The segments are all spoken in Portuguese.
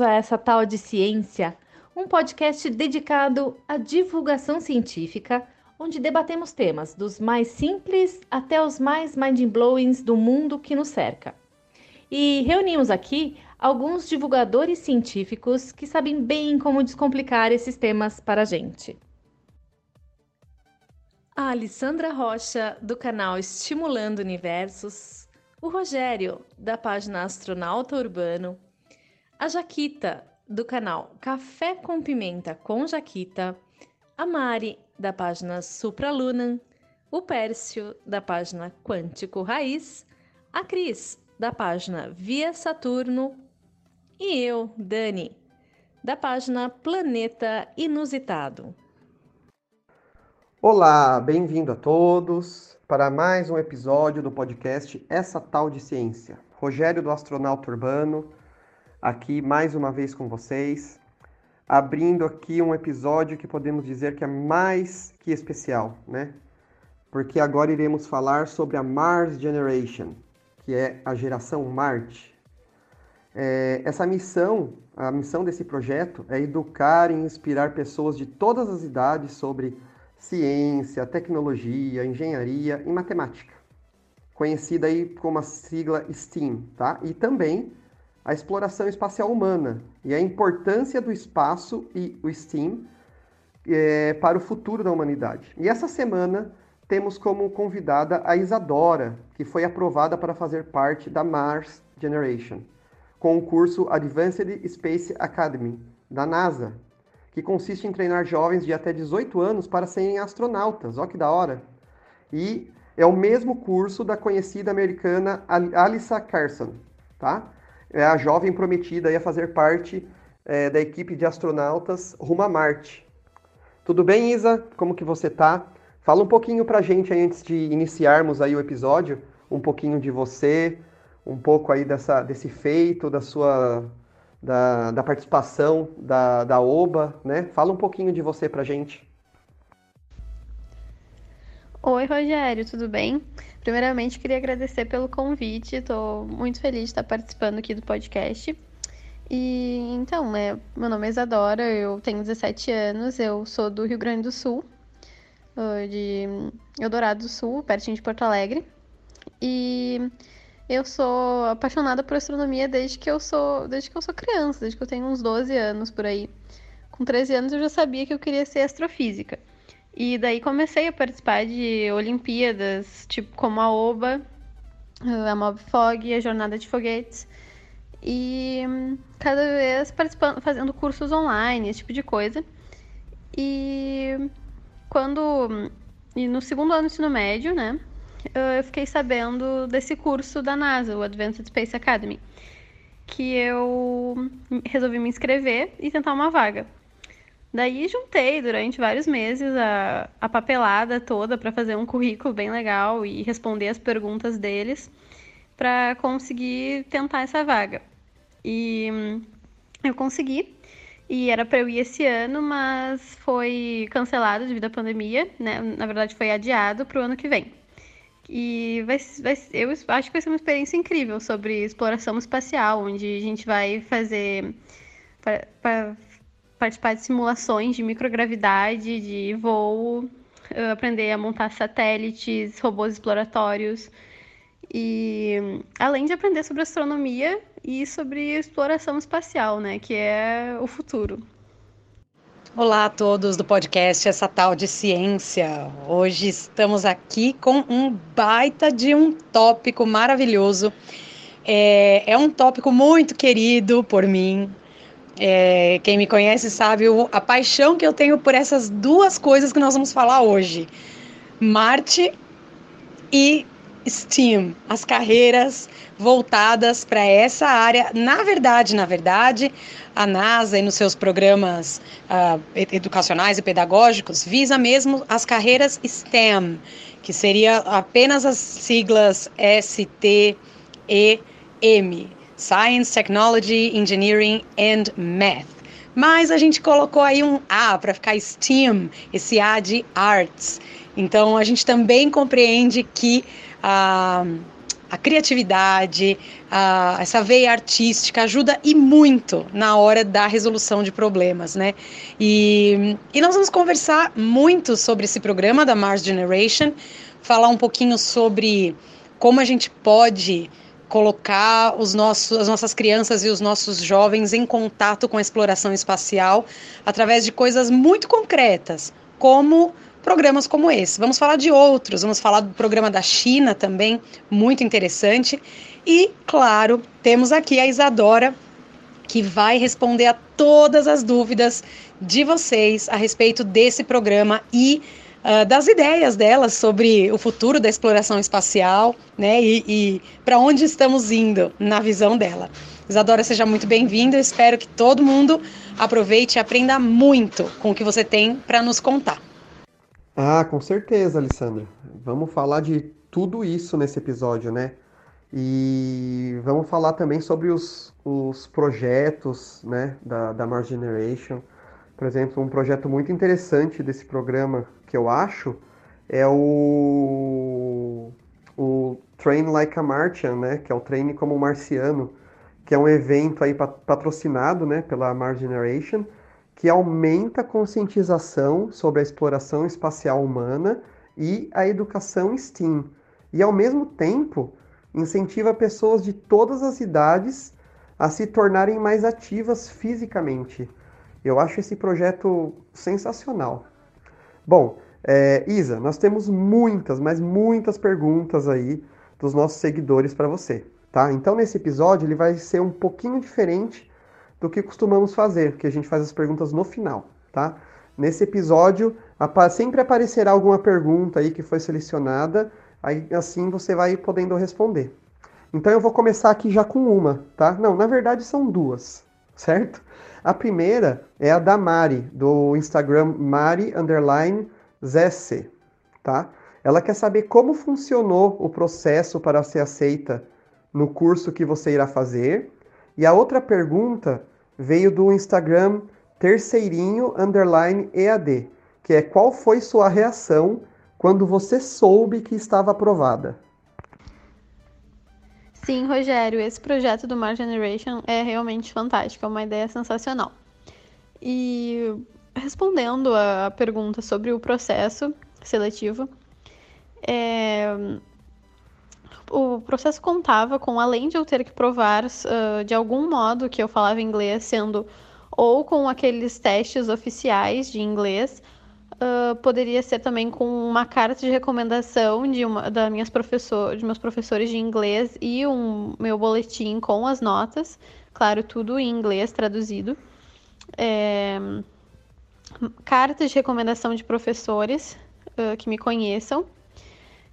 A essa tal de ciência, um podcast dedicado à divulgação científica, onde debatemos temas dos mais simples até os mais mind-blowings do mundo que nos cerca. E reunimos aqui alguns divulgadores científicos que sabem bem como descomplicar esses temas para a gente. A Alessandra Rocha, do canal Estimulando Universos, o Rogério, da página Astronauta Urbano, a Jaquita, do canal Café com Pimenta com Jaquita, a Mari, da página Supralunan, o Pércio, da página Quântico Raiz, a Cris, da página Via Saturno, e eu, Dani, da página Planeta Inusitado. Olá, bem-vindo a todos para mais um episódio do podcast Essa Tal de Ciência. Rogério do Astronauta Urbano aqui mais uma vez com vocês, abrindo aqui um episódio que podemos dizer que é mais que especial, né? Porque agora iremos falar sobre a Mars Generation, que é a geração Marte. É, essa missão, a missão desse projeto é educar e inspirar pessoas de todas as idades sobre ciência, tecnologia, engenharia e matemática, conhecida aí como a sigla STEAM, tá? E também a exploração espacial humana e a importância do espaço e o STEAM é, para o futuro da humanidade. E essa semana temos como convidada a Isadora, que foi aprovada para fazer parte da Mars Generation, com o curso Advanced Space Academy, da NASA, que consiste em treinar jovens de até 18 anos para serem astronautas. Olha que da hora! E é o mesmo curso da conhecida americana Alyssa Carson, tá? É a jovem prometida a fazer parte é, da equipe de astronautas rumo a Marte. Tudo bem, Isa? Como que você tá? Fala um pouquinho pra gente aí, antes de iniciarmos aí o episódio, um pouquinho de você, um pouco aí dessa, desse feito, da sua da, da participação da, da OBA, né? Fala um pouquinho de você pra gente. Oi, Rogério, tudo bem? Primeiramente, queria agradecer pelo convite, estou muito feliz de estar participando aqui do podcast. E então, né, meu nome é Isadora, eu tenho 17 anos, eu sou do Rio Grande do Sul, de Eldorado do Sul, pertinho de Porto Alegre. E eu sou apaixonada por astronomia desde que eu sou, desde que eu sou criança, desde que eu tenho uns 12 anos por aí. Com 13 anos eu já sabia que eu queria ser astrofísica. E daí comecei a participar de Olimpíadas, tipo como a OBA, a Mob Fog, a Jornada de Foguetes. E cada vez participando, fazendo cursos online, esse tipo de coisa. E quando. E no segundo ano do ensino médio, né? Eu fiquei sabendo desse curso da NASA, o Advanced Space Academy. Que eu resolvi me inscrever e tentar uma vaga. Daí juntei durante vários meses a, a papelada toda para fazer um currículo bem legal e responder as perguntas deles para conseguir tentar essa vaga. E hum, eu consegui. E era para eu ir esse ano, mas foi cancelado devido à pandemia, né? Na verdade, foi adiado para o ano que vem. E vai, vai, eu acho que vai ser uma experiência incrível sobre exploração espacial, onde a gente vai fazer participar de simulações de microgravidade, de voo, aprender a montar satélites, robôs exploratórios. E além de aprender sobre astronomia e sobre exploração espacial, né, que é o futuro. Olá a todos do podcast Essa Tal de Ciência. Hoje estamos aqui com um baita de um tópico maravilhoso. É, é um tópico muito querido por mim, é, quem me conhece sabe o, a paixão que eu tenho por essas duas coisas que nós vamos falar hoje: Marte e STEAM, as carreiras voltadas para essa área. Na verdade, na verdade, a NASA e nos seus programas uh, educacionais e pedagógicos visa mesmo as carreiras STEM, que seria apenas as siglas STEM Science, Technology, Engineering and Math. Mas a gente colocou aí um A para ficar STEAM, esse A de Arts. Então a gente também compreende que a, a criatividade, a, essa veia artística ajuda e muito na hora da resolução de problemas, né? E, e nós vamos conversar muito sobre esse programa da Mars Generation, falar um pouquinho sobre como a gente pode colocar os nossos, as nossas crianças e os nossos jovens em contato com a exploração espacial através de coisas muito concretas, como programas como esse. Vamos falar de outros, vamos falar do programa da China também, muito interessante. E, claro, temos aqui a Isadora, que vai responder a todas as dúvidas de vocês a respeito desse programa e uh, das ideias delas sobre o futuro da exploração espacial, né? E, e para onde estamos indo na visão dela. Isadora, seja muito bem-vinda. Espero que todo mundo aproveite e aprenda muito com o que você tem para nos contar. Ah, com certeza, Alessandra. Vamos falar de tudo isso nesse episódio, né? E vamos falar também sobre os, os projetos né, da, da Mars Generation. Por exemplo, um projeto muito interessante desse programa que eu acho é o, o Train Like a Martian, né? Que é o Treine como Marciano, que é um evento aí patrocinado né, pela Mars Generation que aumenta a conscientização sobre a exploração espacial humana e a educação STEAM, e ao mesmo tempo incentiva pessoas de todas as idades a se tornarem mais ativas fisicamente. Eu acho esse projeto sensacional. Bom, é, Isa, nós temos muitas, mas muitas perguntas aí dos nossos seguidores para você, tá? Então nesse episódio ele vai ser um pouquinho diferente do que costumamos fazer, que a gente faz as perguntas no final, tá? Nesse episódio, sempre aparecerá alguma pergunta aí que foi selecionada, aí assim você vai podendo responder. Então eu vou começar aqui já com uma, tá? Não, na verdade são duas, certo? A primeira é a da Mari, do Instagram Mari underline tá? Ela quer saber como funcionou o processo para ser aceita no curso que você irá fazer e a outra pergunta veio do Instagram terceirinho underline EAD, que é qual foi sua reação quando você soube que estava aprovada? Sim, Rogério, esse projeto do Mar Generation é realmente fantástico, é uma ideia sensacional. E respondendo a pergunta sobre o processo seletivo, é, o processo contava com, além de eu ter que provar uh, de algum modo que eu falava inglês, sendo ou com aqueles testes oficiais de inglês, uh, poderia ser também com uma carta de recomendação de uma da minhas professor, de meus professores de inglês e um meu boletim com as notas, claro, tudo em inglês traduzido. É, cartas de recomendação de professores uh, que me conheçam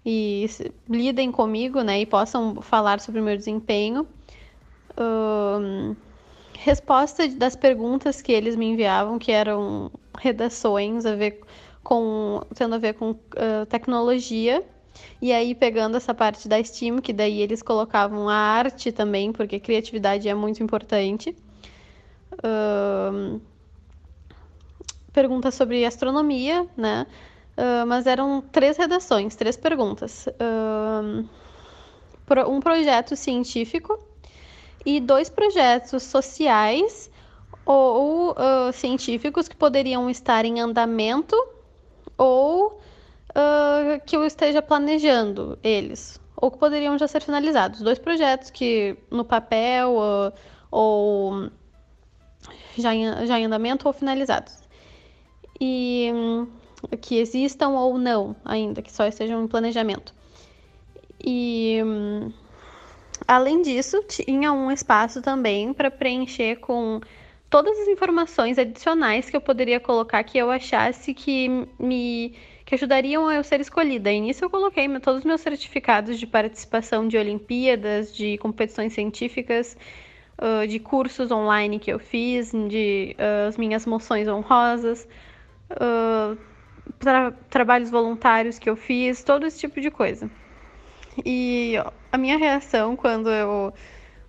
e lidem comigo, né, e possam falar sobre o meu desempenho. Um, resposta das perguntas que eles me enviavam, que eram redações a ver com, tendo a ver com uh, tecnologia. E aí, pegando essa parte da STEAM, que daí eles colocavam a arte também, porque criatividade é muito importante. Uh, perguntas sobre astronomia, né? Uh, mas eram três redações, três perguntas. Um projeto científico e dois projetos sociais ou uh, científicos que poderiam estar em andamento ou que eu esteja planejando eles, ou que poderiam já ser finalizados. Dois projetos que no papel ou já em, já em andamento ou finalizados. E que existam ou não ainda, que só estejam em planejamento. E além disso, tinha um espaço também para preencher com todas as informações adicionais que eu poderia colocar que eu achasse que me que ajudariam a eu ser escolhida. E nisso eu coloquei todos os meus certificados de participação de Olimpíadas, de competições científicas, de cursos online que eu fiz, de as minhas moções honrosas, tra trabalhos voluntários que eu fiz, todo esse tipo de coisa. E a minha reação quando eu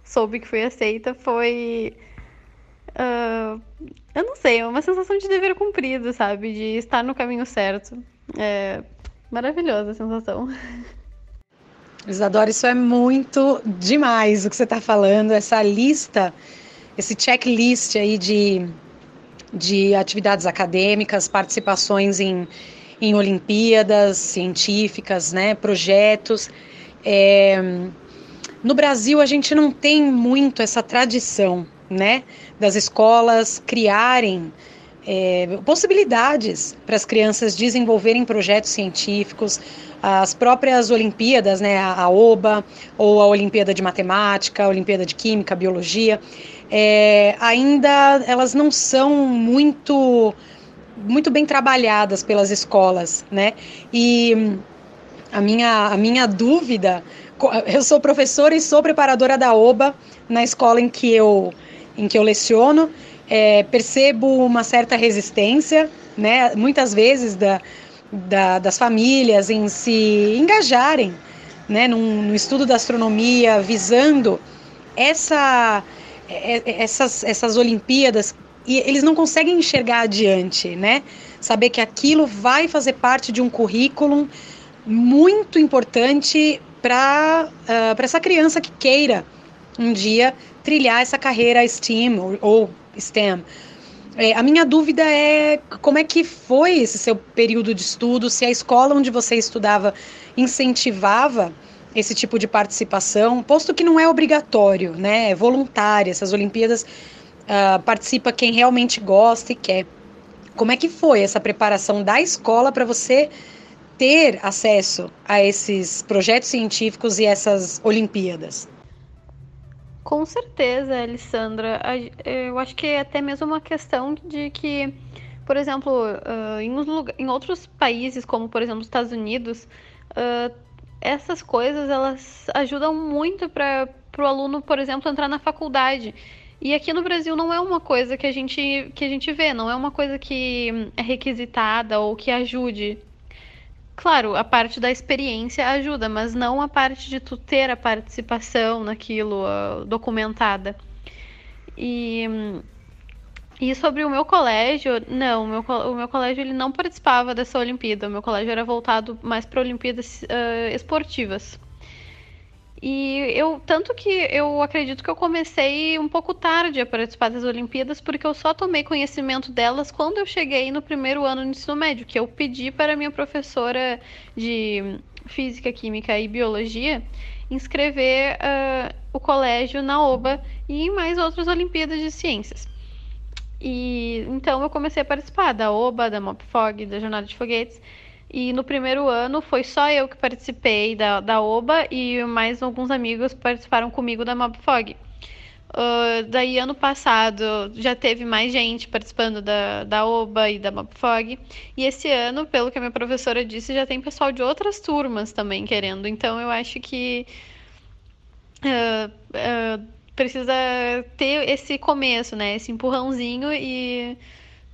soube que fui aceita foi. Uh, eu não sei, uma sensação de dever cumprido, sabe? De estar no caminho certo. É maravilhosa a sensação. Isadora, isso é muito demais o que você está falando, essa lista, esse checklist aí de, de atividades acadêmicas, participações em, em Olimpíadas científicas, né, projetos. É, no Brasil, a gente não tem muito essa tradição, né, das escolas criarem é, possibilidades para as crianças desenvolverem projetos científicos, as próprias Olimpíadas, né, a OBA ou a Olimpíada de Matemática, a Olimpíada de Química, Biologia, é, ainda elas não são muito muito bem trabalhadas pelas escolas, né? E a minha, a minha dúvida, eu sou professora e sou preparadora da OBA na escola em que eu, em que eu leciono, é, percebo uma certa resistência, né? Muitas vezes da, da, das famílias em se engajarem, né? No estudo da astronomia, visando essa, é, é, essas, essas Olimpíadas e eles não conseguem enxergar adiante, né? Saber que aquilo vai fazer parte de um currículo muito importante para uh, essa criança que queira um dia trilhar essa carreira STEAM ou, ou STEM. É, a minha dúvida é como é que foi esse seu período de estudo, se a escola onde você estudava incentivava esse tipo de participação, posto que não é obrigatório, né? É voluntária. Essas Olimpíadas uh, participa quem realmente gosta e quer. Como é que foi essa preparação da escola para você ter acesso a esses projetos científicos e essas Olimpíadas? Com certeza, Alessandra. Eu acho que é até mesmo uma questão de que, por exemplo, em, outros países, como por exemplo os Estados Unidos, essas coisas elas ajudam muito para o aluno, por exemplo, entrar na faculdade. E aqui no Brasil não é uma coisa que a gente que a gente vê, não é uma coisa que é requisitada ou que ajude Claro, a parte da experiência ajuda, mas não a parte de tu ter a participação naquilo uh, documentada. E, e sobre o meu colégio, não, o meu, o meu colégio ele não participava dessa Olimpíada. O meu colégio era voltado mais para Olimpíadas uh, esportivas. E eu, tanto que eu acredito que eu comecei um pouco tarde a participar das Olimpíadas, porque eu só tomei conhecimento delas quando eu cheguei no primeiro ano do ensino médio, que eu pedi para minha professora de Física, Química e Biologia inscrever uh, o colégio na OBA e em mais outras Olimpíadas de Ciências. E então eu comecei a participar da OBA, da MOPFOG, da Jornada de Foguetes. E no primeiro ano foi só eu que participei da, da OBA e mais alguns amigos participaram comigo da MobFog. Uh, daí ano passado já teve mais gente participando da, da OBA e da MobFog. E esse ano, pelo que a minha professora disse, já tem pessoal de outras turmas também querendo. Então eu acho que uh, uh, precisa ter esse começo, né? Esse empurrãozinho e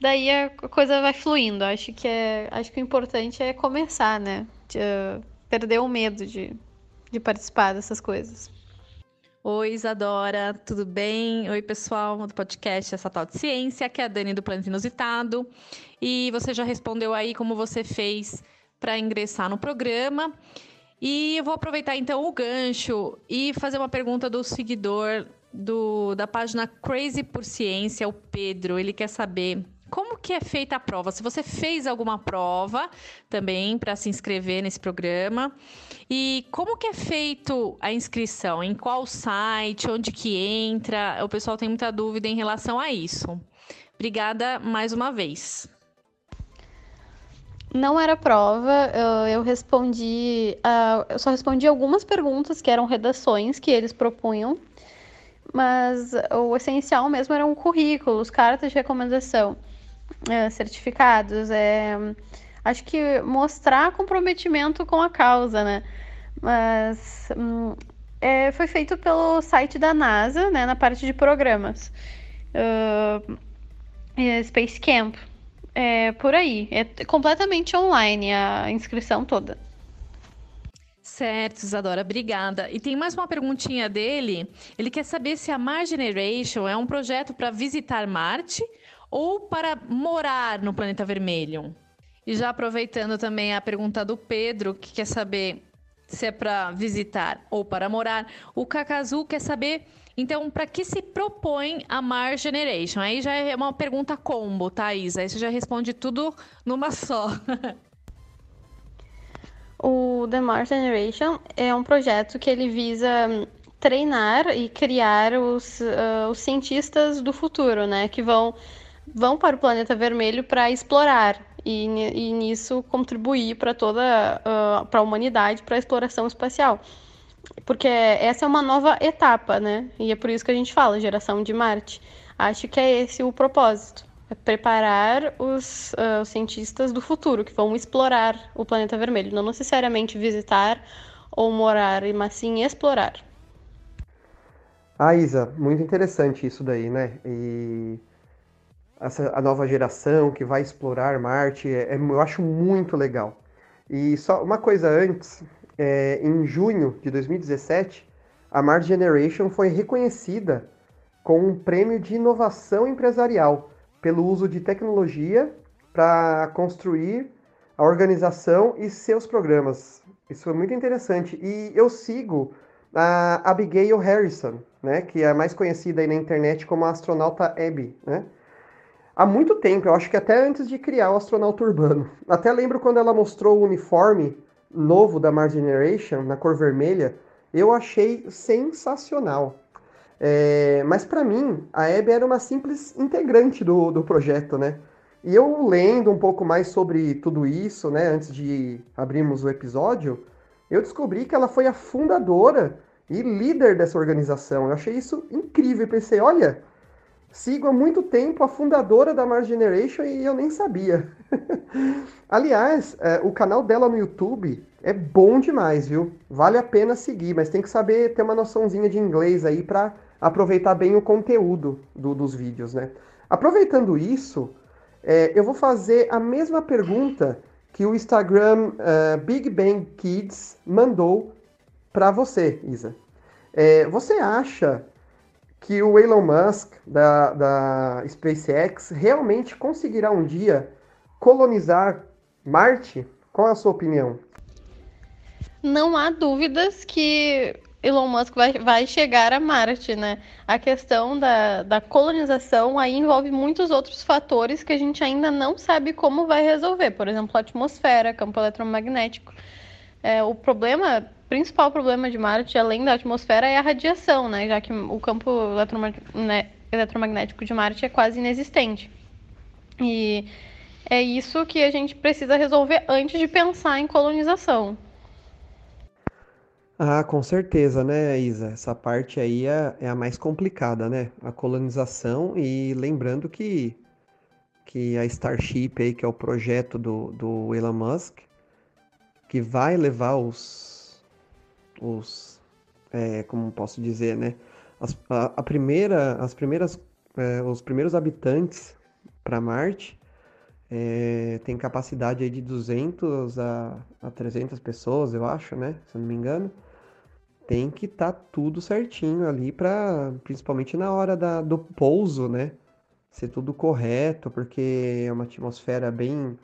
daí a coisa vai fluindo. Acho que é, acho que o importante é começar, né? De, uh, perder o medo de, de participar dessas coisas. Oi, Isadora, tudo bem? Oi, pessoal do podcast Essa Tal de Ciência, aqui é a Dani do Planeta Inusitado. E você já respondeu aí como você fez para ingressar no programa. E eu vou aproveitar então o gancho e fazer uma pergunta do seguidor do, da página Crazy por Ciência, o Pedro. Ele quer saber como que é feita a prova? Se você fez alguma prova também para se inscrever nesse programa e como que é feito a inscrição? Em qual site? Onde que entra? O pessoal tem muita dúvida em relação a isso. Obrigada mais uma vez. Não era prova, eu, respondi, uh, eu só respondi algumas perguntas que eram redações que eles propunham, mas o essencial mesmo eram currículos, cartas de recomendação é, certificados, é, acho que mostrar comprometimento com a causa, né? Mas hum, é, foi feito pelo site da NASA, né, na parte de programas. Uh, Space Camp. É por aí. É completamente online a inscrição toda. Certo, Isadora, obrigada. E tem mais uma perguntinha dele. Ele quer saber se a Mars Generation é um projeto para visitar Marte ou para morar no planeta vermelho? E já aproveitando também a pergunta do Pedro, que quer saber se é para visitar ou para morar. O Kakazu quer saber, então, para que se propõe a Mars Generation? Aí já é uma pergunta combo, tá, Isa? Aí você já responde tudo numa só. o The Mars Generation é um projeto que ele visa treinar e criar os, uh, os cientistas do futuro, né? Que vão, vão para o planeta vermelho para explorar e, e nisso contribuir para toda uh, para a humanidade para a exploração espacial. Porque essa é uma nova etapa né? E é por isso que a gente fala geração de Marte. Acho que é esse o propósito é preparar os, uh, os cientistas do futuro que vão explorar o planeta vermelho não necessariamente visitar ou morar mas sim explorar. Ah, Isa, muito interessante isso daí, né? E essa, a nova geração que vai explorar Marte, é, é, eu acho muito legal. E só uma coisa antes, é, em junho de 2017, a Mars Generation foi reconhecida com um prêmio de inovação empresarial pelo uso de tecnologia para construir a organização e seus programas. Isso foi muito interessante. E eu sigo a Abigail Harrison, né, que é mais conhecida na internet como a astronauta Abby, né? Há muito tempo, eu acho que até antes de criar o astronauta urbano. Até lembro quando ela mostrou o uniforme novo da Mars Generation, na cor vermelha, eu achei sensacional. É, mas para mim, a Abby era uma simples integrante do, do projeto, né? E eu lendo um pouco mais sobre tudo isso, né, antes de abrirmos o episódio, eu descobri que ela foi a fundadora e líder dessa organização. Eu achei isso incrível e pensei, olha, Sigo há muito tempo a fundadora da Mars Generation e eu nem sabia. Aliás, é, o canal dela no YouTube é bom demais, viu? Vale a pena seguir, mas tem que saber ter uma noçãozinha de inglês aí para aproveitar bem o conteúdo do, dos vídeos, né? Aproveitando isso, é, eu vou fazer a mesma pergunta que o Instagram uh, Big Bang Kids mandou para você, Isa. É, você acha que o Elon Musk da, da SpaceX realmente conseguirá um dia colonizar Marte? Qual é a sua opinião? Não há dúvidas que Elon Musk vai, vai chegar a Marte, né? A questão da, da colonização aí envolve muitos outros fatores que a gente ainda não sabe como vai resolver. Por exemplo, a atmosfera, campo eletromagnético. É, o problema principal problema de Marte, além da atmosfera, é a radiação, né? Já que o campo né, eletromagnético de Marte é quase inexistente. E é isso que a gente precisa resolver antes de pensar em colonização. Ah, com certeza, né, Isa? Essa parte aí é, é a mais complicada, né? A colonização e lembrando que, que a Starship aí, que é o projeto do, do Elon Musk, que vai levar os os é, como posso dizer, né? As, a, a, primeira, as primeiras, é, os primeiros habitantes para Marte é, tem capacidade aí de 200 a, a 300 pessoas, eu acho, né? Se eu não me engano. Tem que estar tá tudo certinho ali para, principalmente na hora da, do pouso, né? Ser tudo correto, porque é uma atmosfera bem,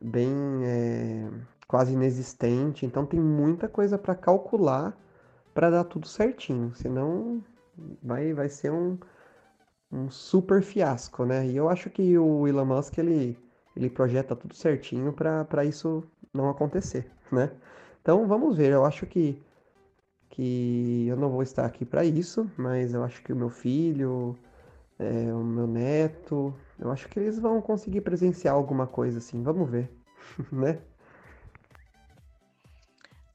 bem é, quase inexistente. Então tem muita coisa para calcular para dar tudo certinho. Senão vai, vai ser um, um super fiasco, né? E eu acho que o Elon Musk ele, ele projeta tudo certinho para isso não acontecer, né? Então vamos ver. Eu acho que que eu não vou estar aqui para isso, mas eu acho que o meu filho, é, o meu neto, eu acho que eles vão conseguir presenciar alguma coisa assim. Vamos ver, né?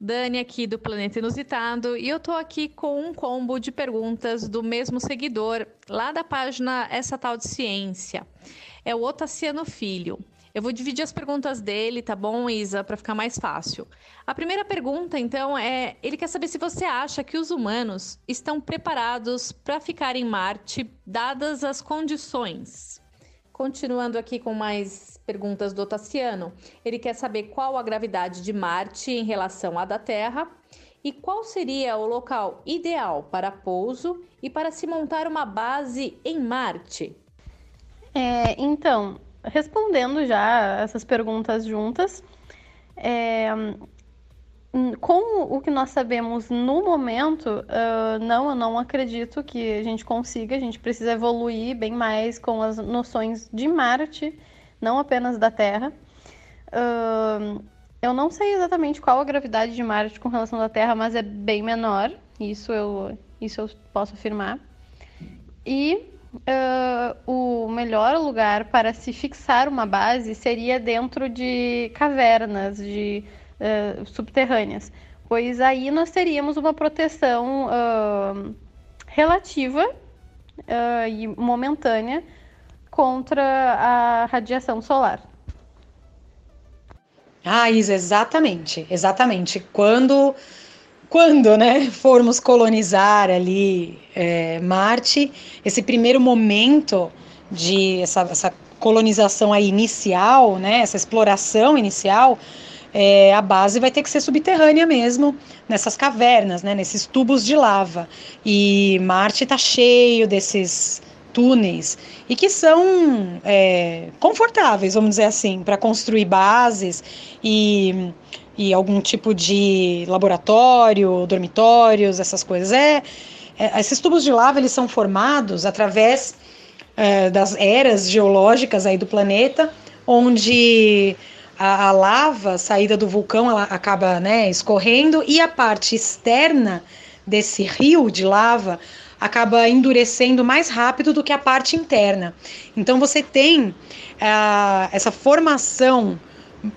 Dani aqui do Planeta Inusitado e eu tô aqui com um combo de perguntas do mesmo seguidor lá da página Essa Tal de Ciência. É o Otaciano Filho. Eu vou dividir as perguntas dele, tá bom, Isa, para ficar mais fácil. A primeira pergunta, então, é: ele quer saber se você acha que os humanos estão preparados para ficar em Marte, dadas as condições. Continuando aqui com mais perguntas do Tassiano, ele quer saber qual a gravidade de Marte em relação à da Terra e qual seria o local ideal para pouso e para se montar uma base em Marte. É, então, respondendo já essas perguntas juntas, é, com o que nós sabemos no momento, uh, não, eu não acredito que a gente consiga. A gente precisa evoluir bem mais com as noções de Marte, não apenas da Terra. Uh, eu não sei exatamente qual a gravidade de Marte com relação à Terra, mas é bem menor. Isso eu, isso eu posso afirmar. E uh, o melhor lugar para se fixar uma base seria dentro de cavernas, de uh, subterrâneas, pois aí nós teríamos uma proteção uh, relativa uh, e momentânea contra a radiação solar. Ah, Isa, exatamente, exatamente. Quando, quando, né, formos colonizar ali é, Marte, esse primeiro momento de essa, essa colonização aí inicial, né, essa exploração inicial, é, a base vai ter que ser subterrânea mesmo, nessas cavernas, né, nesses tubos de lava. E Marte está cheio desses túneis e que são é, confortáveis, vamos dizer assim, para construir bases e, e algum tipo de laboratório, dormitórios, essas coisas. É, é esses tubos de lava eles são formados através é, das eras geológicas aí do planeta, onde a, a lava saída do vulcão ela acaba né, escorrendo e a parte externa desse rio de lava acaba endurecendo mais rápido do que a parte interna. Então você tem uh, essa formação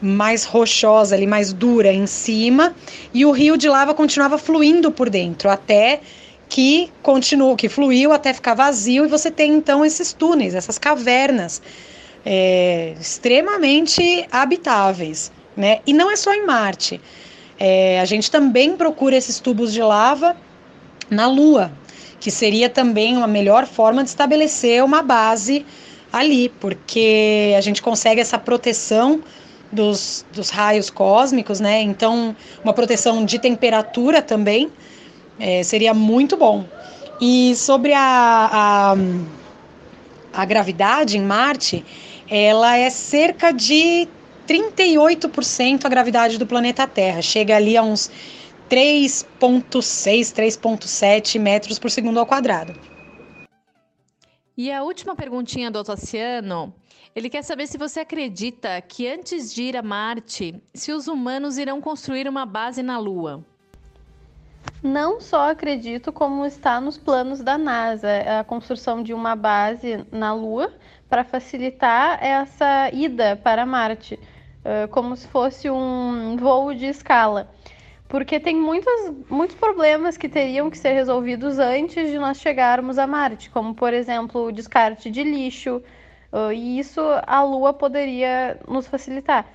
mais rochosa ali, mais dura em cima, e o rio de lava continuava fluindo por dentro até que continuou, que fluiu até ficar vazio e você tem então esses túneis, essas cavernas é, extremamente habitáveis, né? E não é só em Marte. É, a gente também procura esses tubos de lava na Lua, que seria também uma melhor forma de estabelecer uma base ali, porque a gente consegue essa proteção dos, dos raios cósmicos, né? Então, uma proteção de temperatura também é, seria muito bom. E sobre a, a, a gravidade em Marte, ela é cerca de 38% a gravidade do planeta Terra. Chega ali a uns 3,6, 3,7 metros por segundo ao quadrado. E a última perguntinha do Otaciano, ele quer saber se você acredita que antes de ir a Marte, se os humanos irão construir uma base na Lua. Não só acredito, como está nos planos da NASA, a construção de uma base na Lua, para facilitar essa ida para Marte, como se fosse um voo de escala. Porque tem muitos, muitos problemas que teriam que ser resolvidos antes de nós chegarmos a Marte, como, por exemplo, o descarte de lixo, e isso a Lua poderia nos facilitar.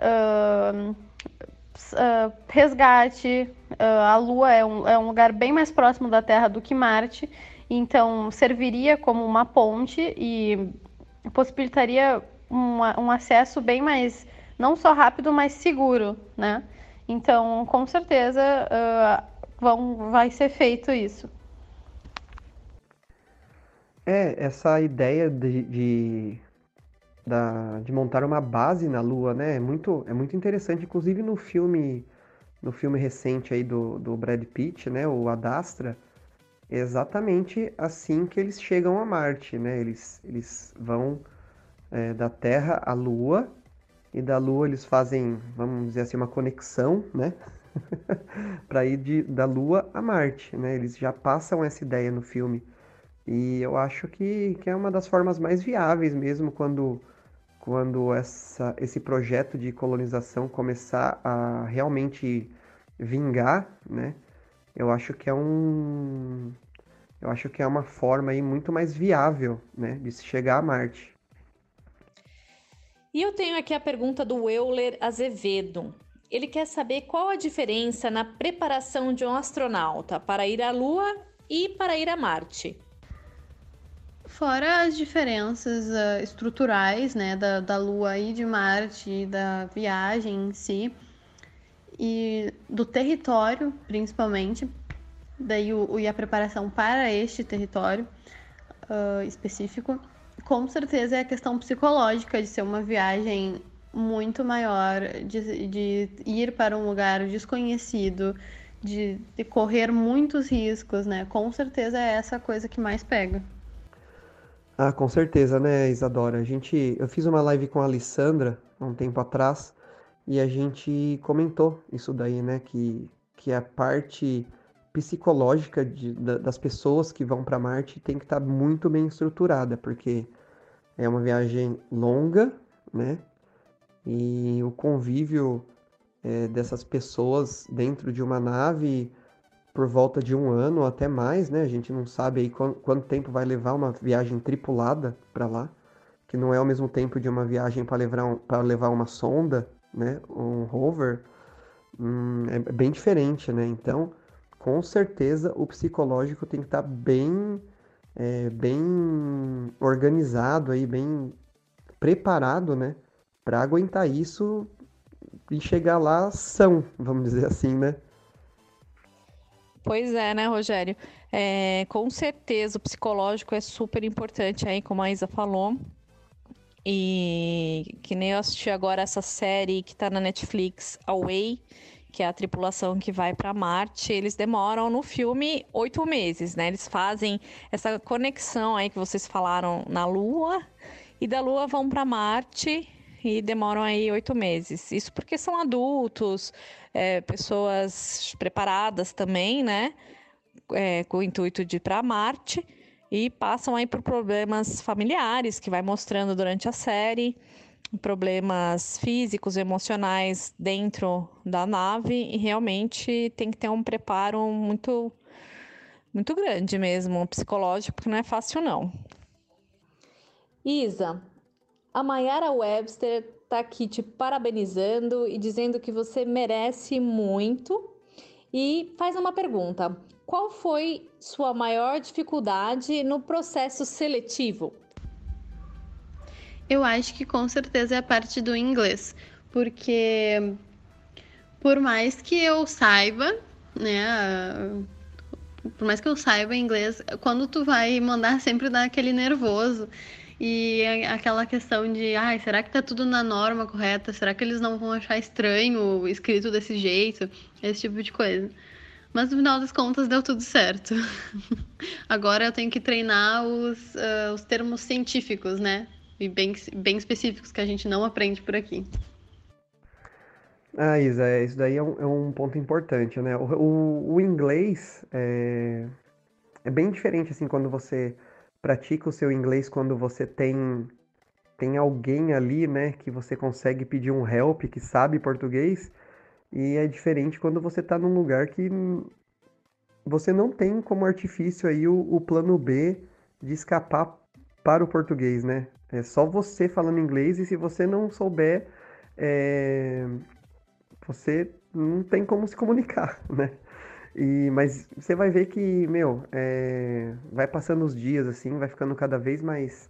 Uh, uh, resgate, uh, a Lua é um, é um lugar bem mais próximo da Terra do que Marte, então, serviria como uma ponte e possibilitaria uma, um acesso bem mais, não só rápido, mas seguro, né? Então, com certeza, uh, vão, vai ser feito isso. É, essa ideia de, de, da, de montar uma base na Lua, né? É muito, é muito interessante. Inclusive no filme, no filme recente aí do, do Brad Pitt, né? O Adastra, exatamente assim que eles chegam a Marte, né? Eles, eles vão é, da Terra à Lua e da Lua eles fazem, vamos dizer assim, uma conexão, né? para ir de, da Lua a Marte, né? Eles já passam essa ideia no filme e eu acho que, que é uma das formas mais viáveis mesmo quando quando essa, esse projeto de colonização começar a realmente vingar, né? Eu acho que é um eu acho que é uma forma aí muito mais viável, né, de se chegar a Marte. E eu tenho aqui a pergunta do Euler Azevedo. Ele quer saber qual a diferença na preparação de um astronauta para ir à Lua e para ir a Marte. Fora as diferenças uh, estruturais, né, da, da Lua e de Marte, da viagem em si, e do território, principalmente, daí o, e a preparação para este território uh, específico. Com certeza é a questão psicológica de ser uma viagem muito maior de, de ir para um lugar desconhecido, de, de correr muitos riscos, né? Com certeza é essa coisa que mais pega. Ah, com certeza, né, Isadora? A gente, eu fiz uma live com a Alessandra há um tempo atrás e a gente comentou isso daí, né? Que, que a parte psicológica de, da, das pessoas que vão para Marte tem que estar tá muito bem estruturada, porque é uma viagem longa, né? E o convívio é, dessas pessoas dentro de uma nave por volta de um ano até mais, né? A gente não sabe aí quanto, quanto tempo vai levar uma viagem tripulada para lá, que não é ao mesmo tempo de uma viagem para levar, um, levar uma sonda, né? Um rover, hum, é bem diferente, né? Então, com certeza o psicológico tem que estar tá bem, é, bem organizado aí, bem preparado, né? Para aguentar isso e chegar lá são, vamos dizer assim, né? Pois é, né, Rogério? É, com certeza o psicológico é super importante aí, como a Isa falou. E que nem eu assisti agora essa série que tá na Netflix, Away, que é a tripulação que vai para Marte. Eles demoram no filme oito meses, né? Eles fazem essa conexão aí que vocês falaram na Lua e da Lua vão para Marte e demoram aí oito meses. Isso porque são adultos, é, pessoas preparadas também, né? É, com o intuito de ir para Marte e passam aí por problemas familiares que vai mostrando durante a série, problemas físicos, emocionais dentro da nave e realmente tem que ter um preparo muito muito grande mesmo, psicológico, porque não é fácil não. Isa, a Mayara Webster está aqui te parabenizando e dizendo que você merece muito. E faz uma pergunta: qual foi sua maior dificuldade no processo seletivo? Eu acho que com certeza é a parte do inglês, porque por mais que eu saiba, né, por mais que eu saiba inglês, quando tu vai mandar sempre dá aquele nervoso. E aquela questão de, ai, será que tá tudo na norma correta? Será que eles não vão achar estranho escrito desse jeito? Esse tipo de coisa. Mas no final das contas deu tudo certo. Agora eu tenho que treinar os, uh, os termos científicos, né? E bem, bem específicos que a gente não aprende por aqui. Ah, Isa, é, isso daí é um, é um ponto importante, né? O, o, o inglês é, é bem diferente, assim, quando você pratica o seu inglês quando você tem tem alguém ali, né, que você consegue pedir um help, que sabe português, e é diferente quando você está num lugar que você não tem como artifício aí o, o, plano B de escapar para o português, né? É só você falando inglês e se você não souber, é... você não tem como se comunicar, né? E, mas você vai ver que, meu, é, vai passando os dias assim, vai ficando cada vez mais,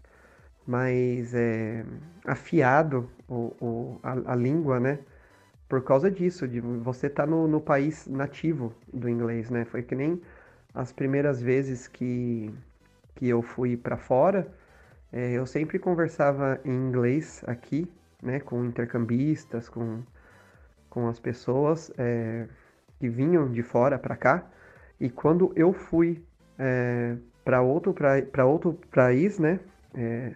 mais é, afiado o, o a, a, língua, né? Por causa disso, de você estar tá no, no país nativo do inglês, né? Foi que nem as primeiras vezes que, que eu fui para fora, é, eu sempre conversava em inglês aqui, né? Com intercambistas, com, com as pessoas. É, que vinham de fora para cá. E quando eu fui é, para outro, pra, outro país, né? É,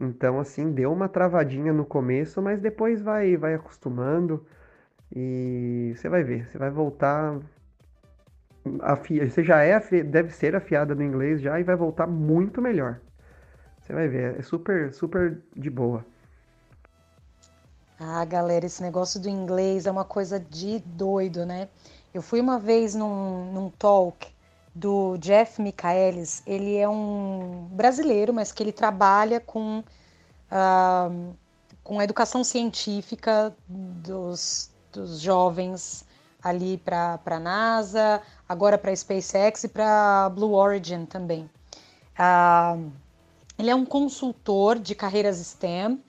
então, assim, deu uma travadinha no começo, mas depois vai, vai acostumando e você vai ver, você vai voltar. Afia, você já é, deve ser afiada no inglês já e vai voltar muito melhor. Você vai ver, é super, super de boa. Ah, galera, esse negócio do inglês é uma coisa de doido, né? Eu fui uma vez num, num talk do Jeff Michaelis. Ele é um brasileiro, mas que ele trabalha com, uh, com a educação científica dos, dos jovens ali para a NASA, agora para a SpaceX e para Blue Origin também. Uh, ele é um consultor de carreiras STEM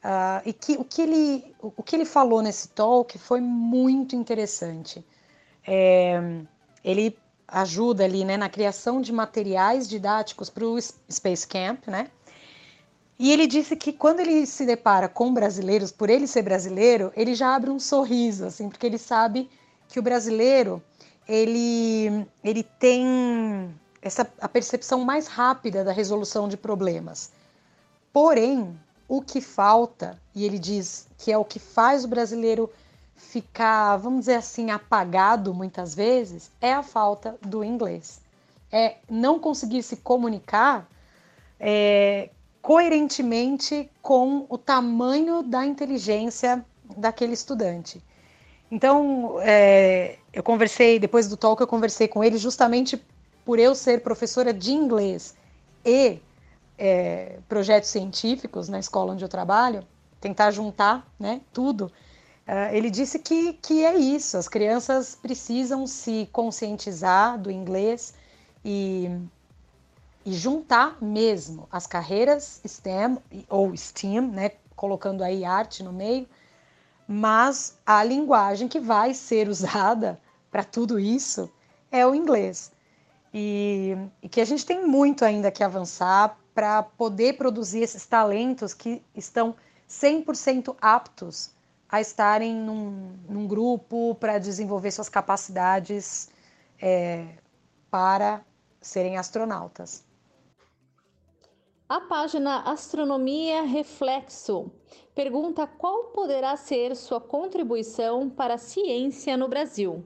Uh, e que, o, que ele, o que ele falou nesse talk foi muito interessante. É, ele ajuda ali né, na criação de materiais didáticos para o Space Camp, né? E ele disse que quando ele se depara com brasileiros, por ele ser brasileiro, ele já abre um sorriso, assim, porque ele sabe que o brasileiro ele, ele tem essa a percepção mais rápida da resolução de problemas. Porém, o que falta, e ele diz que é o que faz o brasileiro ficar, vamos dizer assim, apagado muitas vezes, é a falta do inglês. É não conseguir se comunicar é, coerentemente com o tamanho da inteligência daquele estudante. Então, é, eu conversei, depois do talk, eu conversei com ele justamente por eu ser professora de inglês e é, projetos científicos na escola onde eu trabalho, tentar juntar né, tudo. Uh, ele disse que, que é isso, as crianças precisam se conscientizar do inglês e, e juntar mesmo as carreiras STEM ou STEAM, né, colocando aí arte no meio, mas a linguagem que vai ser usada para tudo isso é o inglês. E, e, que a gente tem muito ainda que avançar para poder produzir esses talentos que estão 100% aptos a estarem num, num grupo para desenvolver suas capacidades é, para serem astronautas. A página Astronomia Reflexo pergunta qual poderá ser sua contribuição para a ciência no Brasil.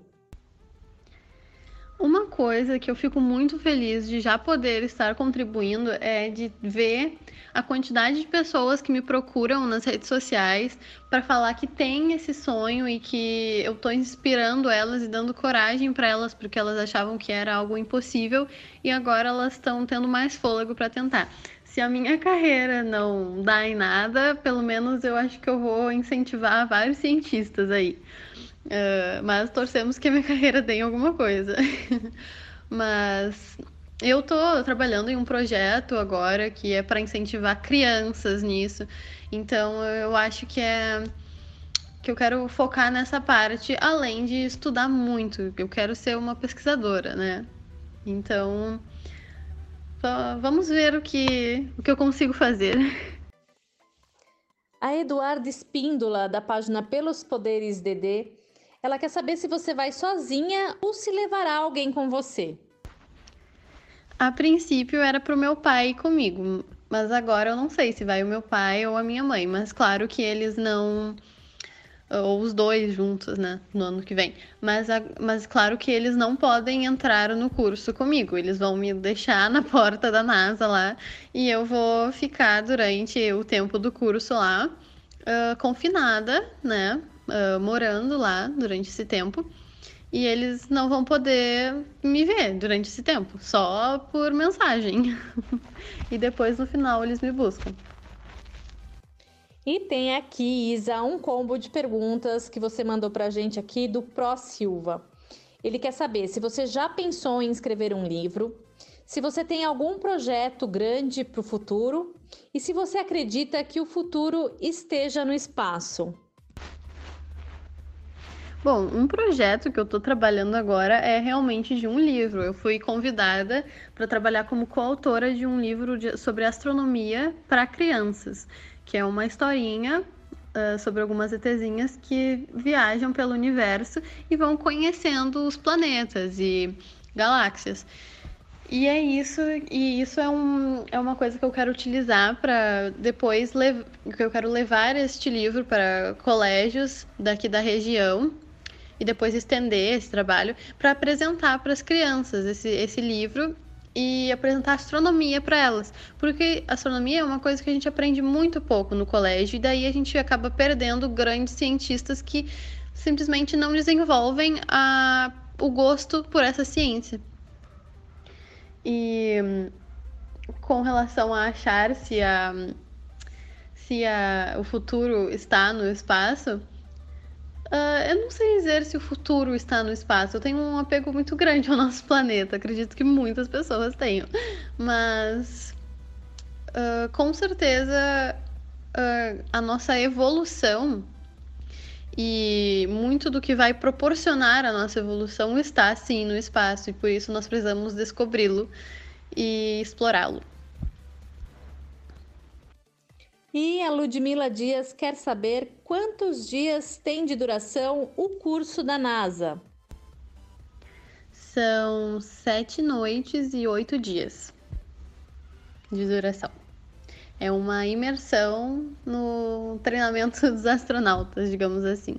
Uma coisa que eu fico muito feliz de já poder estar contribuindo é de ver a quantidade de pessoas que me procuram nas redes sociais para falar que tem esse sonho e que eu estou inspirando elas e dando coragem para elas porque elas achavam que era algo impossível e agora elas estão tendo mais fôlego para tentar. Se a minha carreira não dá em nada, pelo menos eu acho que eu vou incentivar vários cientistas aí. Uh, mas torcemos que a minha carreira dê alguma coisa. mas eu tô trabalhando em um projeto agora que é para incentivar crianças nisso. Então eu acho que é que eu quero focar nessa parte, além de estudar muito. Eu quero ser uma pesquisadora, né? Então vamos ver o que, o que eu consigo fazer. A Eduarda Espíndola, da página Pelos Poderes DD, ela quer saber se você vai sozinha ou se levará alguém com você. A princípio era para o meu pai ir comigo, mas agora eu não sei se vai o meu pai ou a minha mãe. Mas claro que eles não. Ou os dois juntos, né? No ano que vem. Mas, mas claro que eles não podem entrar no curso comigo. Eles vão me deixar na porta da NASA lá e eu vou ficar durante o tempo do curso lá, uh, confinada, né? uh, morando lá durante esse tempo. E eles não vão poder me ver durante esse tempo, só por mensagem. e depois no final eles me buscam. E tem aqui, Isa, um combo de perguntas que você mandou pra gente aqui do Pro Silva. Ele quer saber se você já pensou em escrever um livro, se você tem algum projeto grande para o futuro e se você acredita que o futuro esteja no espaço. Bom, um projeto que eu estou trabalhando agora é realmente de um livro. Eu fui convidada para trabalhar como coautora de um livro de, sobre astronomia para crianças, que é uma historinha uh, sobre algumas ETzinhas que viajam pelo universo e vão conhecendo os planetas e galáxias. E é isso, e isso é, um, é uma coisa que eu quero utilizar para depois que eu quero levar este livro para colégios daqui da região e depois estender esse trabalho para apresentar para as crianças esse, esse livro e apresentar astronomia para elas, porque astronomia é uma coisa que a gente aprende muito pouco no colégio e daí a gente acaba perdendo grandes cientistas que simplesmente não desenvolvem a, o gosto por essa ciência. E com relação a achar se, a, se a, o futuro está no espaço, Uh, eu não sei dizer se o futuro está no espaço. Eu tenho um apego muito grande ao nosso planeta. Acredito que muitas pessoas tenham. Mas, uh, com certeza, uh, a nossa evolução e muito do que vai proporcionar a nossa evolução está, sim, no espaço. E por isso nós precisamos descobri-lo e explorá-lo. E a Ludmila Dias quer saber quantos dias tem de duração o curso da NASA. São sete noites e oito dias de duração. É uma imersão no treinamento dos astronautas, digamos assim.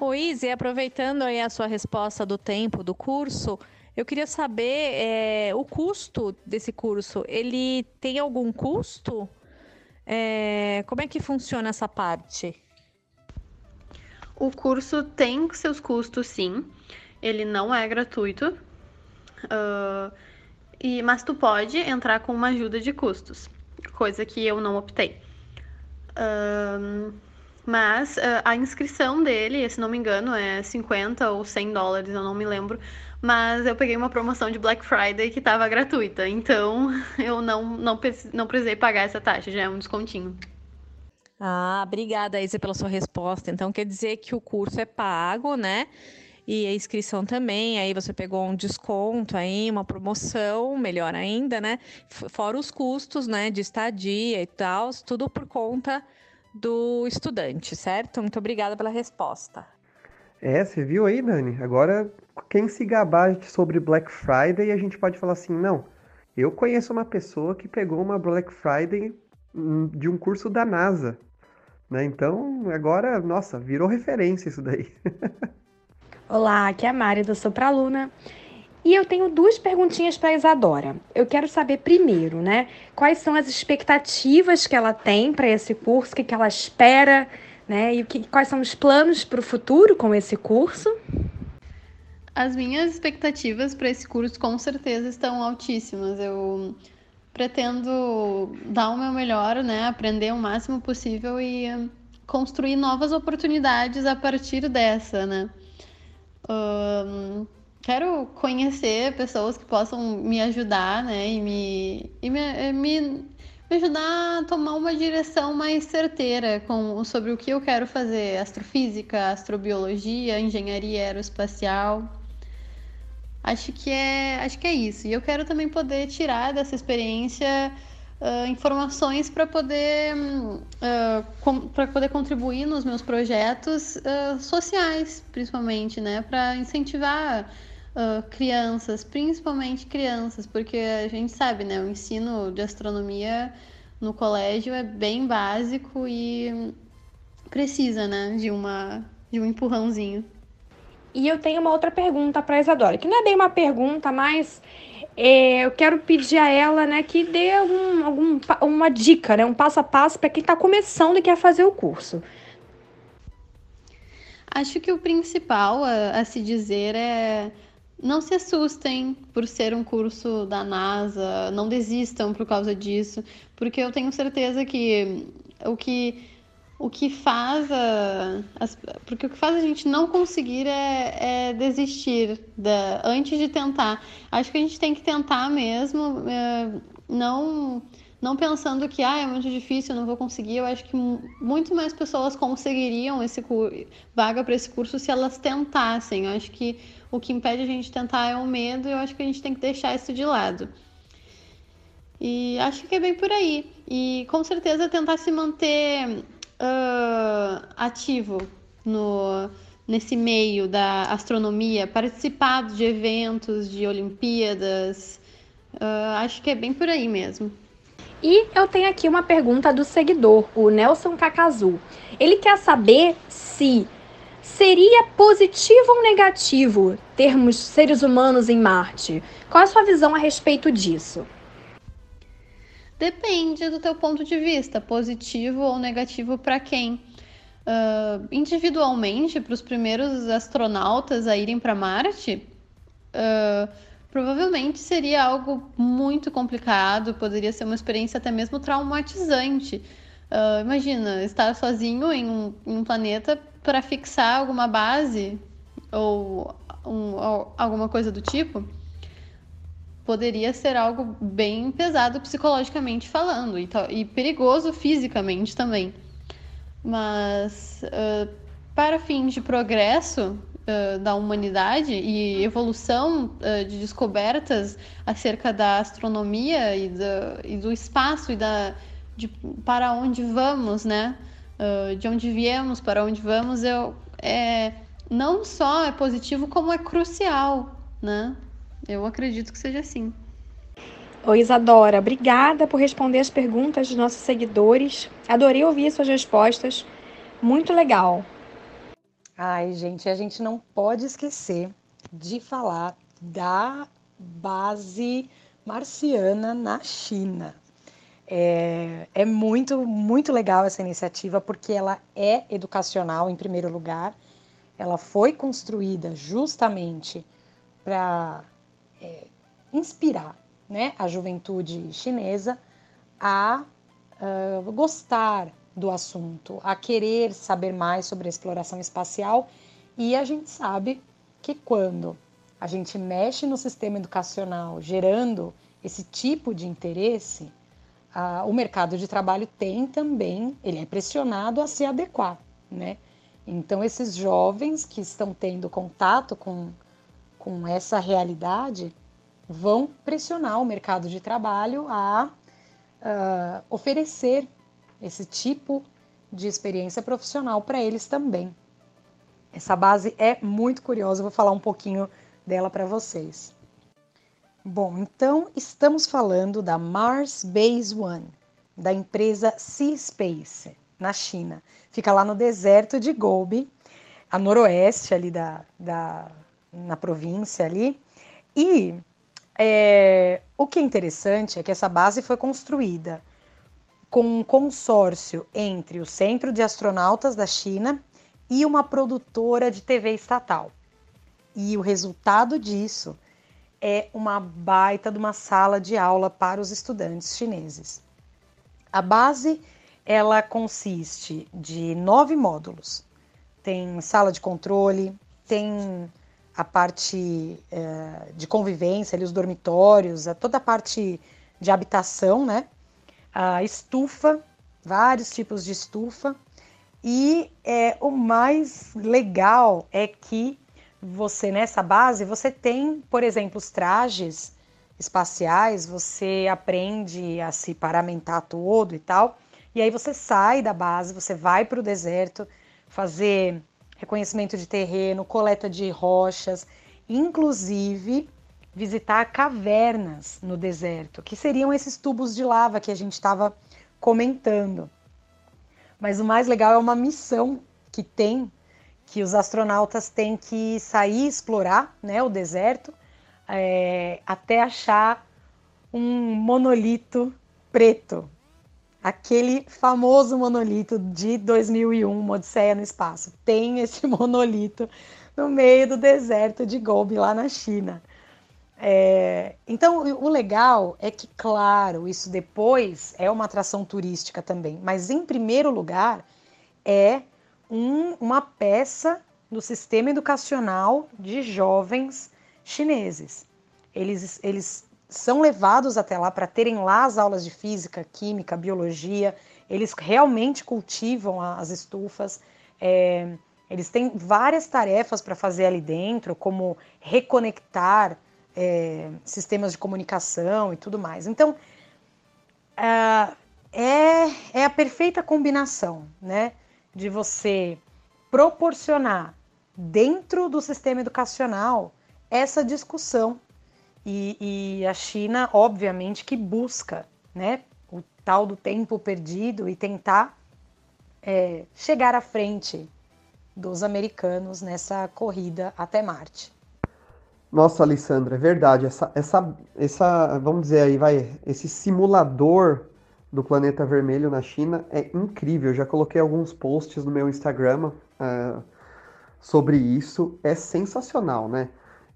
O Izzy, aproveitando aí a sua resposta do tempo do curso, eu queria saber é, o custo desse curso. Ele tem algum custo? É, como é que funciona essa parte? O curso tem seus custos, sim. Ele não é gratuito. Uh, e, mas tu pode entrar com uma ajuda de custos, coisa que eu não optei. Uh, mas uh, a inscrição dele, se não me engano, é 50 ou 100 dólares, eu não me lembro. Mas eu peguei uma promoção de Black Friday que estava gratuita, então eu não, não, não precisei pagar essa taxa, já é um descontinho. Ah, obrigada, Isa, pela sua resposta. Então, quer dizer que o curso é pago, né? E a inscrição também, aí você pegou um desconto aí, uma promoção, melhor ainda, né? Fora os custos, né, de estadia e tal, tudo por conta do estudante, certo? Muito obrigada pela resposta. É, você viu aí, Dani? Agora, quem se gabar sobre Black Friday, a gente pode falar assim, não, eu conheço uma pessoa que pegou uma Black Friday hum, de um curso da NASA. Né? Então, agora, nossa, virou referência isso daí. Olá, aqui é a Mari da Sopraluna. E eu tenho duas perguntinhas para a Isadora. Eu quero saber primeiro, né, quais são as expectativas que ela tem para esse curso, o que, que ela espera, né, e que, quais são os planos para o futuro com esse curso. As minhas expectativas para esse curso com certeza estão altíssimas. Eu pretendo dar o meu melhor, né, aprender o máximo possível e construir novas oportunidades a partir dessa, né. Um, quero conhecer pessoas que possam me ajudar, né? E me, e me, me, me ajudar a tomar uma direção mais certeira com, sobre o que eu quero fazer: astrofísica, astrobiologia, engenharia aeroespacial. Acho que é, acho que é isso. E eu quero também poder tirar dessa experiência uh, informações para poder, uh, para poder contribuir nos meus projetos uh, sociais, principalmente, né? Para incentivar uh, crianças, principalmente crianças, porque a gente sabe, né, o ensino de astronomia no colégio é bem básico e precisa, né, de uma de um empurrãozinho. E eu tenho uma outra pergunta para a Isadora, que não é bem uma pergunta, mas é, eu quero pedir a ela, né, que dê algum, algum, uma dica, né, um passo a passo para quem está começando e quer fazer o curso. Acho que o principal a, a se dizer é não se assustem por ser um curso da NASA, não desistam por causa disso, porque eu tenho certeza que o que o que faz a, as, porque o que faz a gente não conseguir é, é desistir da, antes de tentar. Acho que a gente tem que tentar mesmo, é, não não pensando que ah, é muito difícil, não vou conseguir. Eu acho que muito mais pessoas conseguiriam esse vaga para esse curso se elas tentassem. Eu acho que o que impede a gente tentar é o medo, e eu acho que a gente tem que deixar isso de lado. E acho que é bem por aí. E com certeza tentar se manter uh, ativo no, nesse meio da astronomia, participar de eventos, de Olimpíadas. Uh, acho que é bem por aí mesmo. E eu tenho aqui uma pergunta do seguidor, o Nelson Cacazu. Ele quer saber se Seria positivo ou negativo termos seres humanos em Marte? Qual é a sua visão a respeito disso? Depende do teu ponto de vista, positivo ou negativo para quem. Uh, individualmente, para os primeiros astronautas a irem para Marte, uh, provavelmente seria algo muito complicado, poderia ser uma experiência até mesmo traumatizante. Uh, imagina, estar sozinho em um, em um planeta para fixar alguma base ou, um, ou alguma coisa do tipo, poderia ser algo bem pesado psicologicamente falando e, e perigoso fisicamente também. Mas uh, para fins de progresso uh, da humanidade e evolução uh, de descobertas acerca da astronomia e do, e do espaço e da de para onde vamos, né? De onde viemos, para onde vamos, eu, é, não só é positivo, como é crucial, né? Eu acredito que seja assim. Oi, Isadora. Obrigada por responder as perguntas dos nossos seguidores. Adorei ouvir suas respostas. Muito legal. Ai, gente, a gente não pode esquecer de falar da base marciana na China. É, é, muito, muito legal essa iniciativa porque ela é educacional, em primeiro lugar. Ela foi construída justamente para é, inspirar né, a juventude chinesa a uh, gostar do assunto, a querer saber mais sobre a exploração espacial. E a gente sabe que quando a gente mexe no sistema educacional, gerando esse tipo de interesse, uh, o mercado de trabalho tem também, ele é pressionado a se adequar, né? Então, esses jovens que estão tendo contato com, com essa realidade vão pressionar o mercado de trabalho a uh, oferecer esse tipo de experiência profissional para eles também. Essa base é muito curiosa, vou falar um pouquinho dela para vocês. Bom, então estamos falando da Mars Base One, da empresa Sea Space, na China. Fica lá no deserto de Gobi, a noroeste ali da, da na província ali. E é, o que é interessante é que essa base foi construída com um consórcio entre o Centro de Astronautas da China e uma produtora de TV estatal. E o resultado disso é uma baita de uma sala de aula para os estudantes chineses. A base ela consiste de nove módulos. Tem sala de controle, tem a parte é, de convivência, ali, os dormitórios, toda a parte de habitação, né? A estufa, vários tipos de estufa. E é, o mais legal é que você, nessa base, você tem, por exemplo, os trajes espaciais, você aprende a se paramentar todo e tal. E aí você sai da base, você vai para o deserto fazer reconhecimento de terreno, coleta de rochas, inclusive visitar cavernas no deserto, que seriam esses tubos de lava que a gente estava comentando. Mas o mais legal é uma missão que tem, que os astronautas têm que sair explorar né, o deserto é, até achar um monolito preto, aquele famoso monolito de 2001, uma Odisseia no Espaço. Tem esse monolito no meio do deserto de Gobi, lá na China. É, então, o legal é que, claro, isso depois é uma atração turística também, mas em primeiro lugar é um, uma peça do sistema educacional de jovens chineses. Eles, eles são levados até lá para terem lá as aulas de física, química, biologia. Eles realmente cultivam as estufas. É, eles têm várias tarefas para fazer ali dentro, como reconectar é, sistemas de comunicação e tudo mais. Então, é, é a perfeita combinação, né? De você proporcionar dentro do sistema educacional essa discussão e, e, a China, obviamente, que busca né, o tal do tempo perdido e tentar é, chegar à frente dos americanos nessa corrida até Marte. Nossa, Alessandra, é verdade. Essa, essa, essa, vamos dizer aí, vai, esse simulador do planeta vermelho na China é incrível. Eu já coloquei alguns posts no meu Instagram uh, sobre isso. É sensacional, né?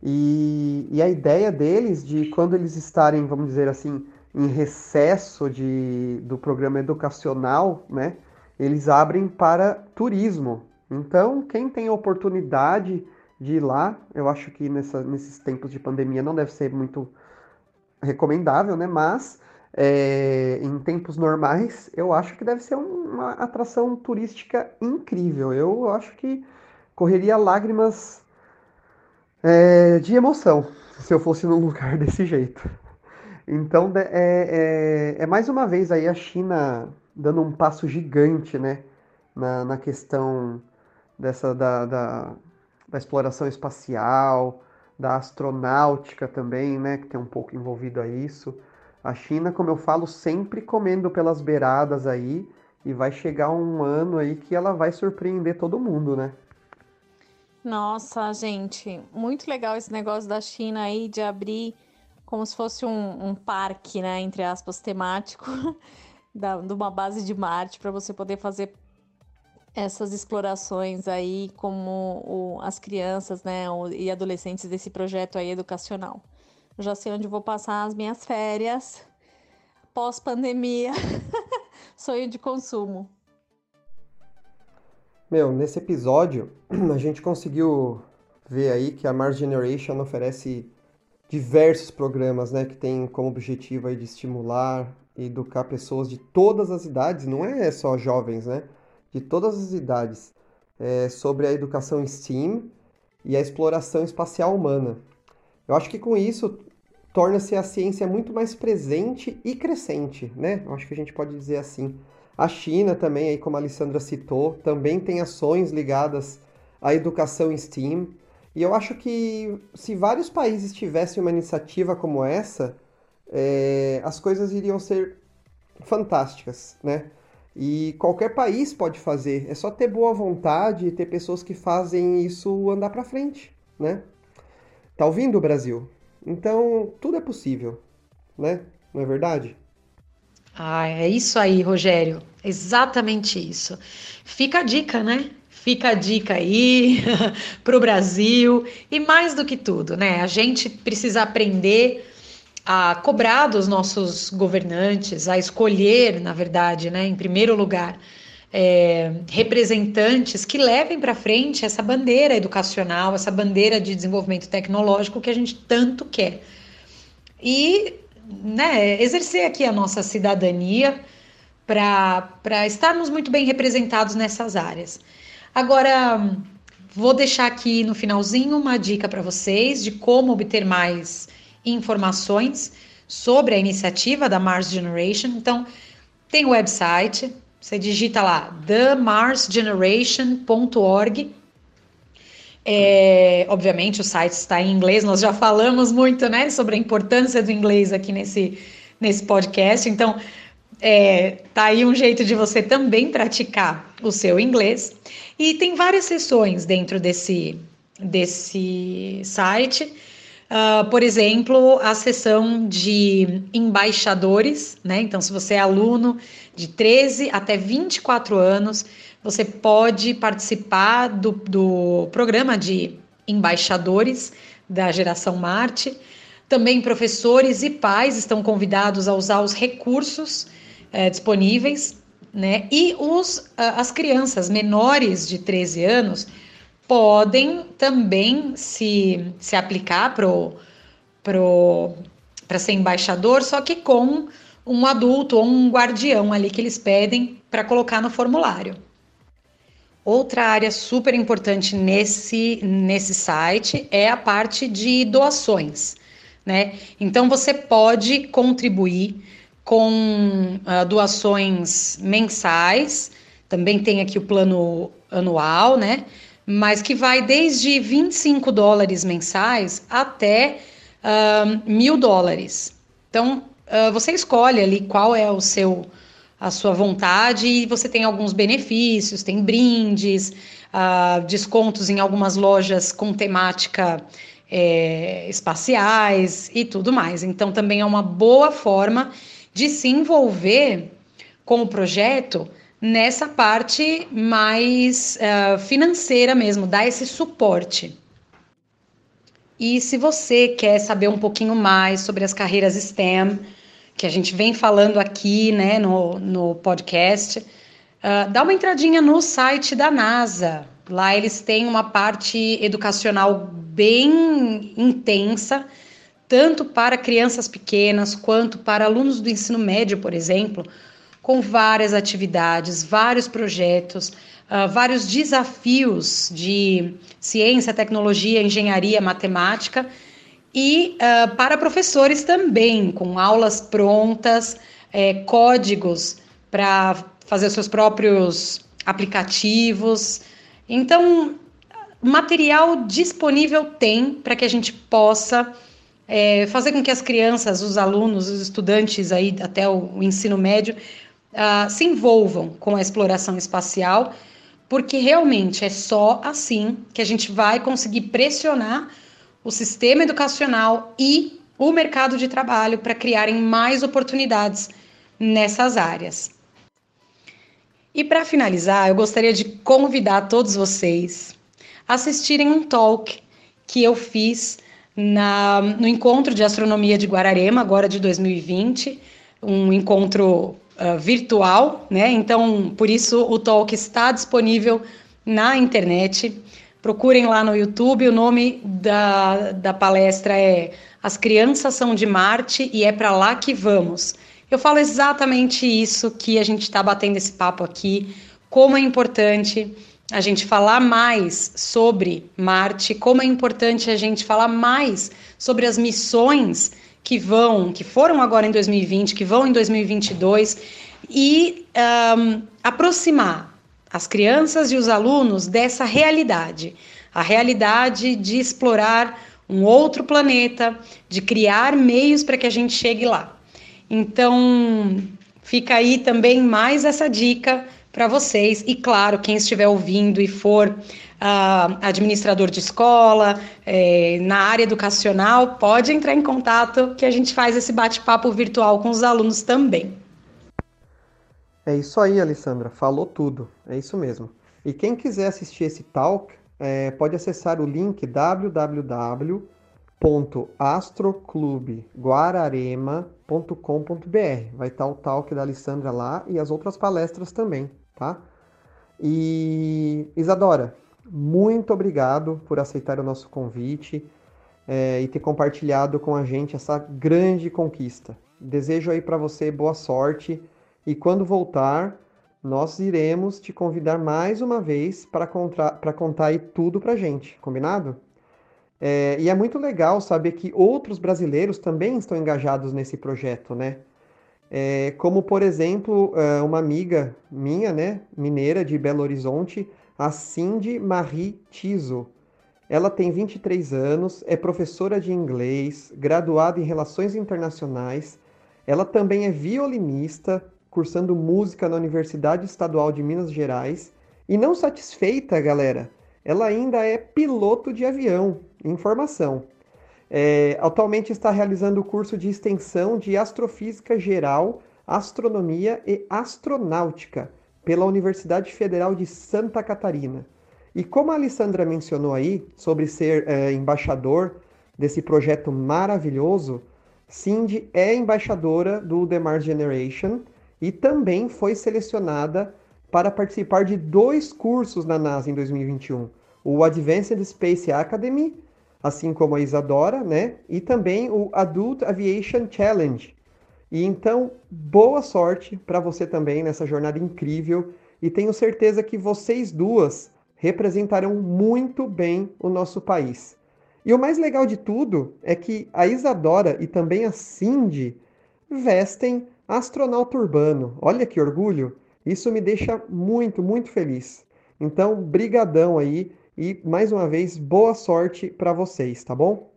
E, e a ideia deles de quando eles estarem, vamos dizer assim, em recesso de, do programa educacional, né, eles abrem para turismo. Então, quem tem a oportunidade de ir lá, eu acho que nessa, nesses tempos de pandemia não deve ser muito recomendável, né? Mas é, em tempos normais, eu acho que deve ser uma atração turística incrível. Eu acho que correria lágrimas é, de emoção, se eu fosse num lugar desse jeito. Então, é, é, é, mais uma vez aí a China dando um passo gigante, né, na, na questão dessa da, da, da exploração espacial, da astronáutica também, né, que tem um pouco envolvido a isso. A China, como eu falo, sempre comendo pelas beiradas aí, e vai chegar um ano aí que ela vai surpreender todo mundo, né? Nossa, gente, muito legal esse negócio da China aí de abrir como se fosse um, um parque, né, entre aspas, temático, da, de uma base de Marte para você poder fazer essas explorações aí como o, as crianças, né, o, e adolescentes desse projeto aí educacional. Eu já sei onde vou passar as minhas férias pós-pandemia. Sonho de consumo. Meu, nesse episódio a gente conseguiu ver aí que a Mars Generation oferece diversos programas, né, que tem como objetivo aí de estimular e educar pessoas de todas as idades, não é só jovens, né, de todas as idades, é, sobre a educação STEAM e a exploração espacial humana. Eu acho que com isso torna-se a ciência muito mais presente e crescente, né? Eu acho que a gente pode dizer assim. A China também, aí como a Alessandra citou, também tem ações ligadas à educação STEAM, e eu acho que se vários países tivessem uma iniciativa como essa, é, as coisas iriam ser fantásticas, né? E qualquer país pode fazer, é só ter boa vontade e ter pessoas que fazem isso andar para frente, né? Tá ouvindo, Brasil? Então, tudo é possível, né? Não é verdade? Ah, é isso aí, Rogério. Exatamente isso. Fica a dica, né? Fica a dica aí para o Brasil e mais do que tudo, né? A gente precisa aprender a cobrar dos nossos governantes, a escolher, na verdade, né, em primeiro lugar, é, representantes que levem para frente essa bandeira educacional, essa bandeira de desenvolvimento tecnológico que a gente tanto quer. E né, exercer aqui a nossa cidadania para estarmos muito bem representados nessas áreas. Agora, vou deixar aqui no finalzinho uma dica para vocês de como obter mais informações sobre a iniciativa da Mars Generation. Então, tem o website, você digita lá themarsgeneration.org. É, obviamente o site está em inglês, nós já falamos muito né, sobre a importância do inglês aqui nesse, nesse podcast. Então, é, tá aí um jeito de você também praticar o seu inglês. E tem várias sessões dentro desse, desse site. Uh, por exemplo, a sessão de embaixadores, né? Então, se você é aluno de 13 até 24 anos, você pode participar do, do programa de embaixadores da Geração Marte. Também professores e pais estão convidados a usar os recursos é, disponíveis, né? E os, as crianças menores de 13 anos podem também se, se aplicar para pro, pro, ser embaixador, só que com um adulto ou um guardião ali que eles pedem para colocar no formulário. Outra área super importante nesse, nesse site é a parte de doações, né? Então você pode contribuir com uh, doações mensais, também tem aqui o plano anual, né? Mas que vai desde 25 dólares mensais até uh, mil dólares. Então, uh, você escolhe ali qual é o seu a sua vontade e você tem alguns benefícios, tem brindes, uh, descontos em algumas lojas com temática é, espaciais e tudo mais. Então, também é uma boa forma de se envolver com o projeto nessa parte mais uh, financeira mesmo, dar esse suporte. E se você quer saber um pouquinho mais sobre as carreiras STEM, que a gente vem falando aqui né, no, no podcast, uh, dá uma entradinha no site da NASA. Lá eles têm uma parte educacional bem intensa tanto para crianças pequenas quanto para alunos do ensino médio, por exemplo, com várias atividades, vários projetos, uh, vários desafios de ciência, tecnologia, engenharia, matemática e uh, para professores também, com aulas prontas, é, códigos para fazer seus próprios aplicativos. Então, material disponível tem para que a gente possa é, fazer com que as crianças, os alunos, os estudantes aí até o, o ensino médio uh, se envolvam com a exploração espacial, porque realmente é só assim que a gente vai conseguir pressionar o sistema educacional e o mercado de trabalho para criarem mais oportunidades nessas áreas. E para finalizar, eu gostaria de convidar todos vocês a assistirem um talk que eu fiz na, no encontro de astronomia de Guararema, agora de 2020, um encontro uh, virtual, né? Então, por isso o talk está disponível na internet. Procurem lá no YouTube. O nome da, da palestra é As Crianças São de Marte e é para lá que vamos. Eu falo exatamente isso que a gente está batendo esse papo aqui, como é importante a gente falar mais sobre Marte, como é importante a gente falar mais sobre as missões que vão, que foram agora em 2020, que vão em 2022 e um, aproximar as crianças e os alunos dessa realidade, a realidade de explorar um outro planeta, de criar meios para que a gente chegue lá. Então, fica aí também mais essa dica para vocês. E claro, quem estiver ouvindo e for uh, administrador de escola, eh, na área educacional, pode entrar em contato que a gente faz esse bate-papo virtual com os alunos também. É isso aí, Alessandra, falou tudo. É isso mesmo. E quem quiser assistir esse talk, é, pode acessar o link www.astroclubeguararema.com.br. Vai estar o talk da Alessandra lá e as outras palestras também tá? E Isadora, muito obrigado por aceitar o nosso convite é, e ter compartilhado com a gente essa grande conquista. Desejo aí para você boa sorte e quando voltar, nós iremos te convidar mais uma vez para contar aí tudo para gente, combinado? É, e é muito legal saber que outros brasileiros também estão engajados nesse projeto, né? É, como, por exemplo, é, uma amiga minha, né, mineira de Belo Horizonte, a Cindy Marie Tiso. Ela tem 23 anos, é professora de inglês, graduada em Relações Internacionais. Ela também é violinista, cursando música na Universidade Estadual de Minas Gerais. E não satisfeita, galera, ela ainda é piloto de avião, em formação. É, atualmente está realizando o curso de extensão de Astrofísica Geral, Astronomia e Astronáutica pela Universidade Federal de Santa Catarina. E como a Alessandra mencionou aí sobre ser é, embaixador desse projeto maravilhoso, Cindy é embaixadora do The Mars Generation e também foi selecionada para participar de dois cursos na NASA em 2021, o Advanced Space Academy assim como a Isadora, né? E também o Adult Aviation Challenge. E então, boa sorte para você também nessa jornada incrível e tenho certeza que vocês duas representarão muito bem o nosso país. E o mais legal de tudo é que a Isadora e também a Cindy vestem astronauta urbano. Olha que orgulho! Isso me deixa muito, muito feliz. Então, brigadão aí e mais uma vez, boa sorte para vocês, tá bom?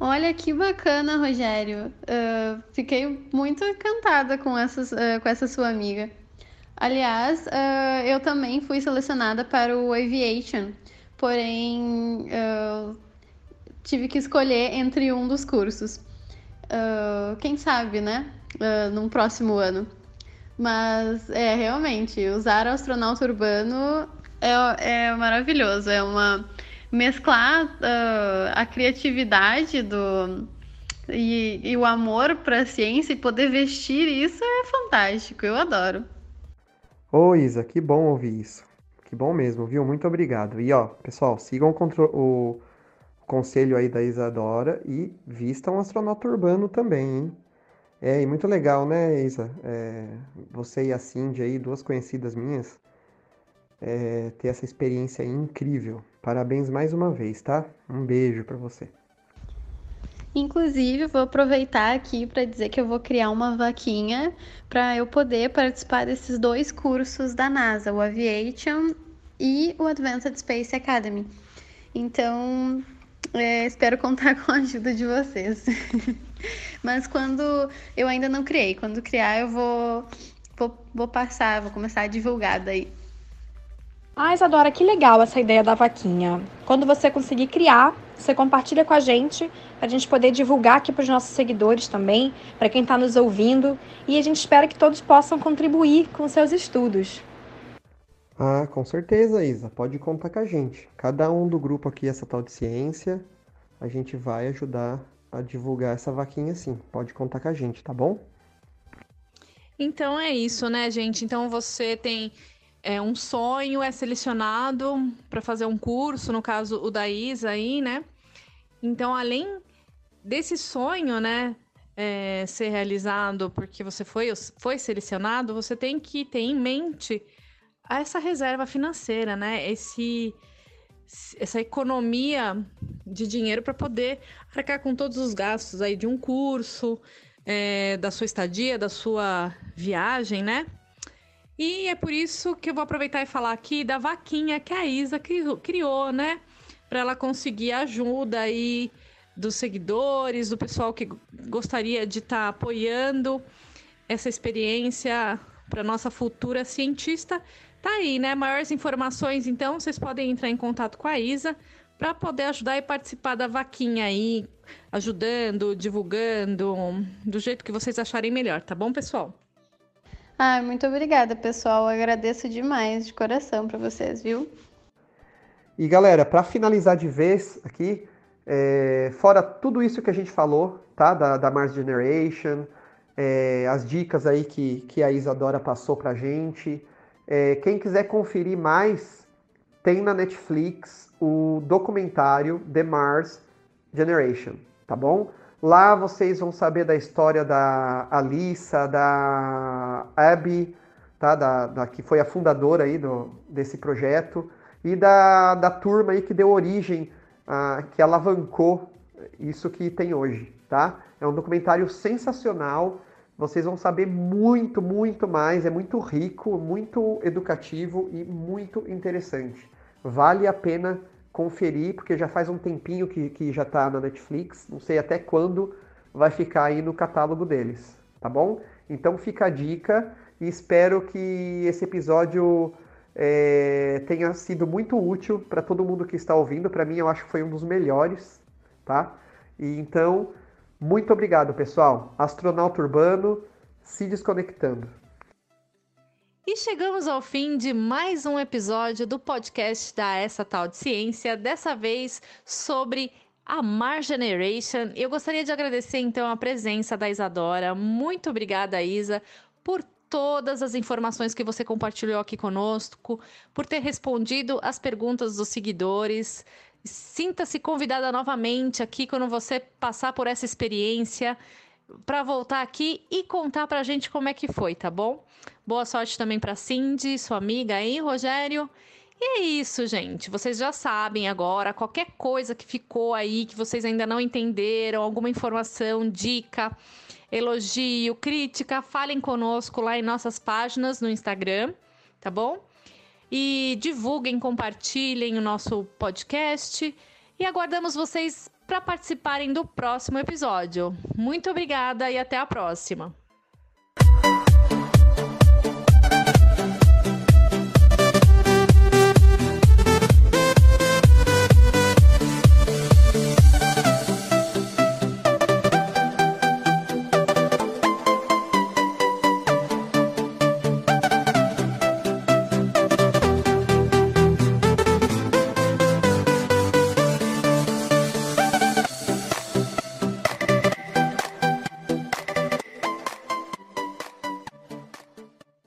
Olha que bacana, Rogério. Uh, fiquei muito encantada com, essas, uh, com essa sua amiga. Aliás, uh, eu também fui selecionada para o Aviation, porém tive que escolher entre um dos cursos. Quem sabe, né? num próximo ano. Mas é realmente usar astronauta urbano é, é maravilhoso. É uma mesclar uh, a criatividade do e, e o amor para a ciência e poder vestir isso é fantástico. Eu adoro. Ô Isa, que bom ouvir isso. Que bom mesmo, viu? Muito obrigado. E ó, pessoal, sigam o, o conselho aí da Isadora e vistam um astronauta urbano também, hein? É, e muito legal, né, Isa? É, você e a Cindy aí, duas conhecidas minhas, é, ter essa experiência incrível. Parabéns mais uma vez, tá? Um beijo para você. Inclusive, vou aproveitar aqui para dizer que eu vou criar uma vaquinha para eu poder participar desses dois cursos da NASA, o Aviation e o Advanced Space Academy. Então, é, espero contar com a ajuda de vocês. Mas quando eu ainda não criei, quando criar eu vou, vou, vou passar, vou começar a divulgar daí. Ah, Isadora, que legal essa ideia da vaquinha. Quando você conseguir criar, você compartilha com a gente, para a gente poder divulgar aqui para os nossos seguidores também, para quem está nos ouvindo, e a gente espera que todos possam contribuir com seus estudos. Ah, com certeza, Isa. Pode contar com a gente. Cada um do grupo aqui, essa tal de ciência, a gente vai ajudar a divulgar essa vaquinha sim. Pode contar com a gente, tá bom? Então é isso, né, gente? Então você tem é, um sonho, é selecionado para fazer um curso, no caso o da Isa aí, né? Então, além desse sonho, né, é, ser realizado porque você foi, foi selecionado, você tem que ter em mente essa reserva financeira, né? Esse, essa economia de dinheiro para poder arcar com todos os gastos aí de um curso, é, da sua estadia, da sua viagem, né? E é por isso que eu vou aproveitar e falar aqui da vaquinha que a Isa criou, né? Para ela conseguir ajuda aí dos seguidores, do pessoal que gostaria de estar tá apoiando essa experiência para nossa futura cientista. Tá aí, né? Maiores informações, então, vocês podem entrar em contato com a Isa para poder ajudar e participar da vaquinha aí, ajudando, divulgando, do jeito que vocês acharem melhor, tá bom, pessoal? Ah, muito obrigada, pessoal. Eu agradeço demais de coração para vocês, viu? E galera, para finalizar de vez aqui, é, fora tudo isso que a gente falou, tá? Da, da Mars Generation, é, as dicas aí que, que a Isadora passou pra gente. É, quem quiser conferir mais, tem na Netflix o documentário The Mars Generation, tá bom? Lá vocês vão saber da história da Alissa, da Abby, tá? da, da, que foi a fundadora aí do, desse projeto, e da, da turma aí que deu origem, a, que alavancou isso que tem hoje. Tá? É um documentário sensacional, vocês vão saber muito, muito mais, é muito rico, muito educativo e muito interessante. Vale a pena conferir, porque já faz um tempinho que, que já está na Netflix, não sei até quando vai ficar aí no catálogo deles, tá bom? Então fica a dica e espero que esse episódio é, tenha sido muito útil para todo mundo que está ouvindo. Para mim, eu acho que foi um dos melhores, tá? E então, muito obrigado, pessoal. Astronauta Urbano se desconectando. E chegamos ao fim de mais um episódio do podcast da Essa Tal de Ciência, dessa vez sobre a Mars Generation. Eu gostaria de agradecer então a presença da Isadora. Muito obrigada, Isa, por todas as informações que você compartilhou aqui conosco, por ter respondido as perguntas dos seguidores. Sinta-se convidada novamente aqui quando você passar por essa experiência para voltar aqui e contar para a gente como é que foi, tá bom? Boa sorte também para Cindy, sua amiga aí, Rogério. E é isso, gente. Vocês já sabem agora. Qualquer coisa que ficou aí que vocês ainda não entenderam, alguma informação, dica, elogio, crítica, falem conosco lá em nossas páginas no Instagram, tá bom? E divulguem, compartilhem o nosso podcast. E aguardamos vocês para participarem do próximo episódio. Muito obrigada e até a próxima!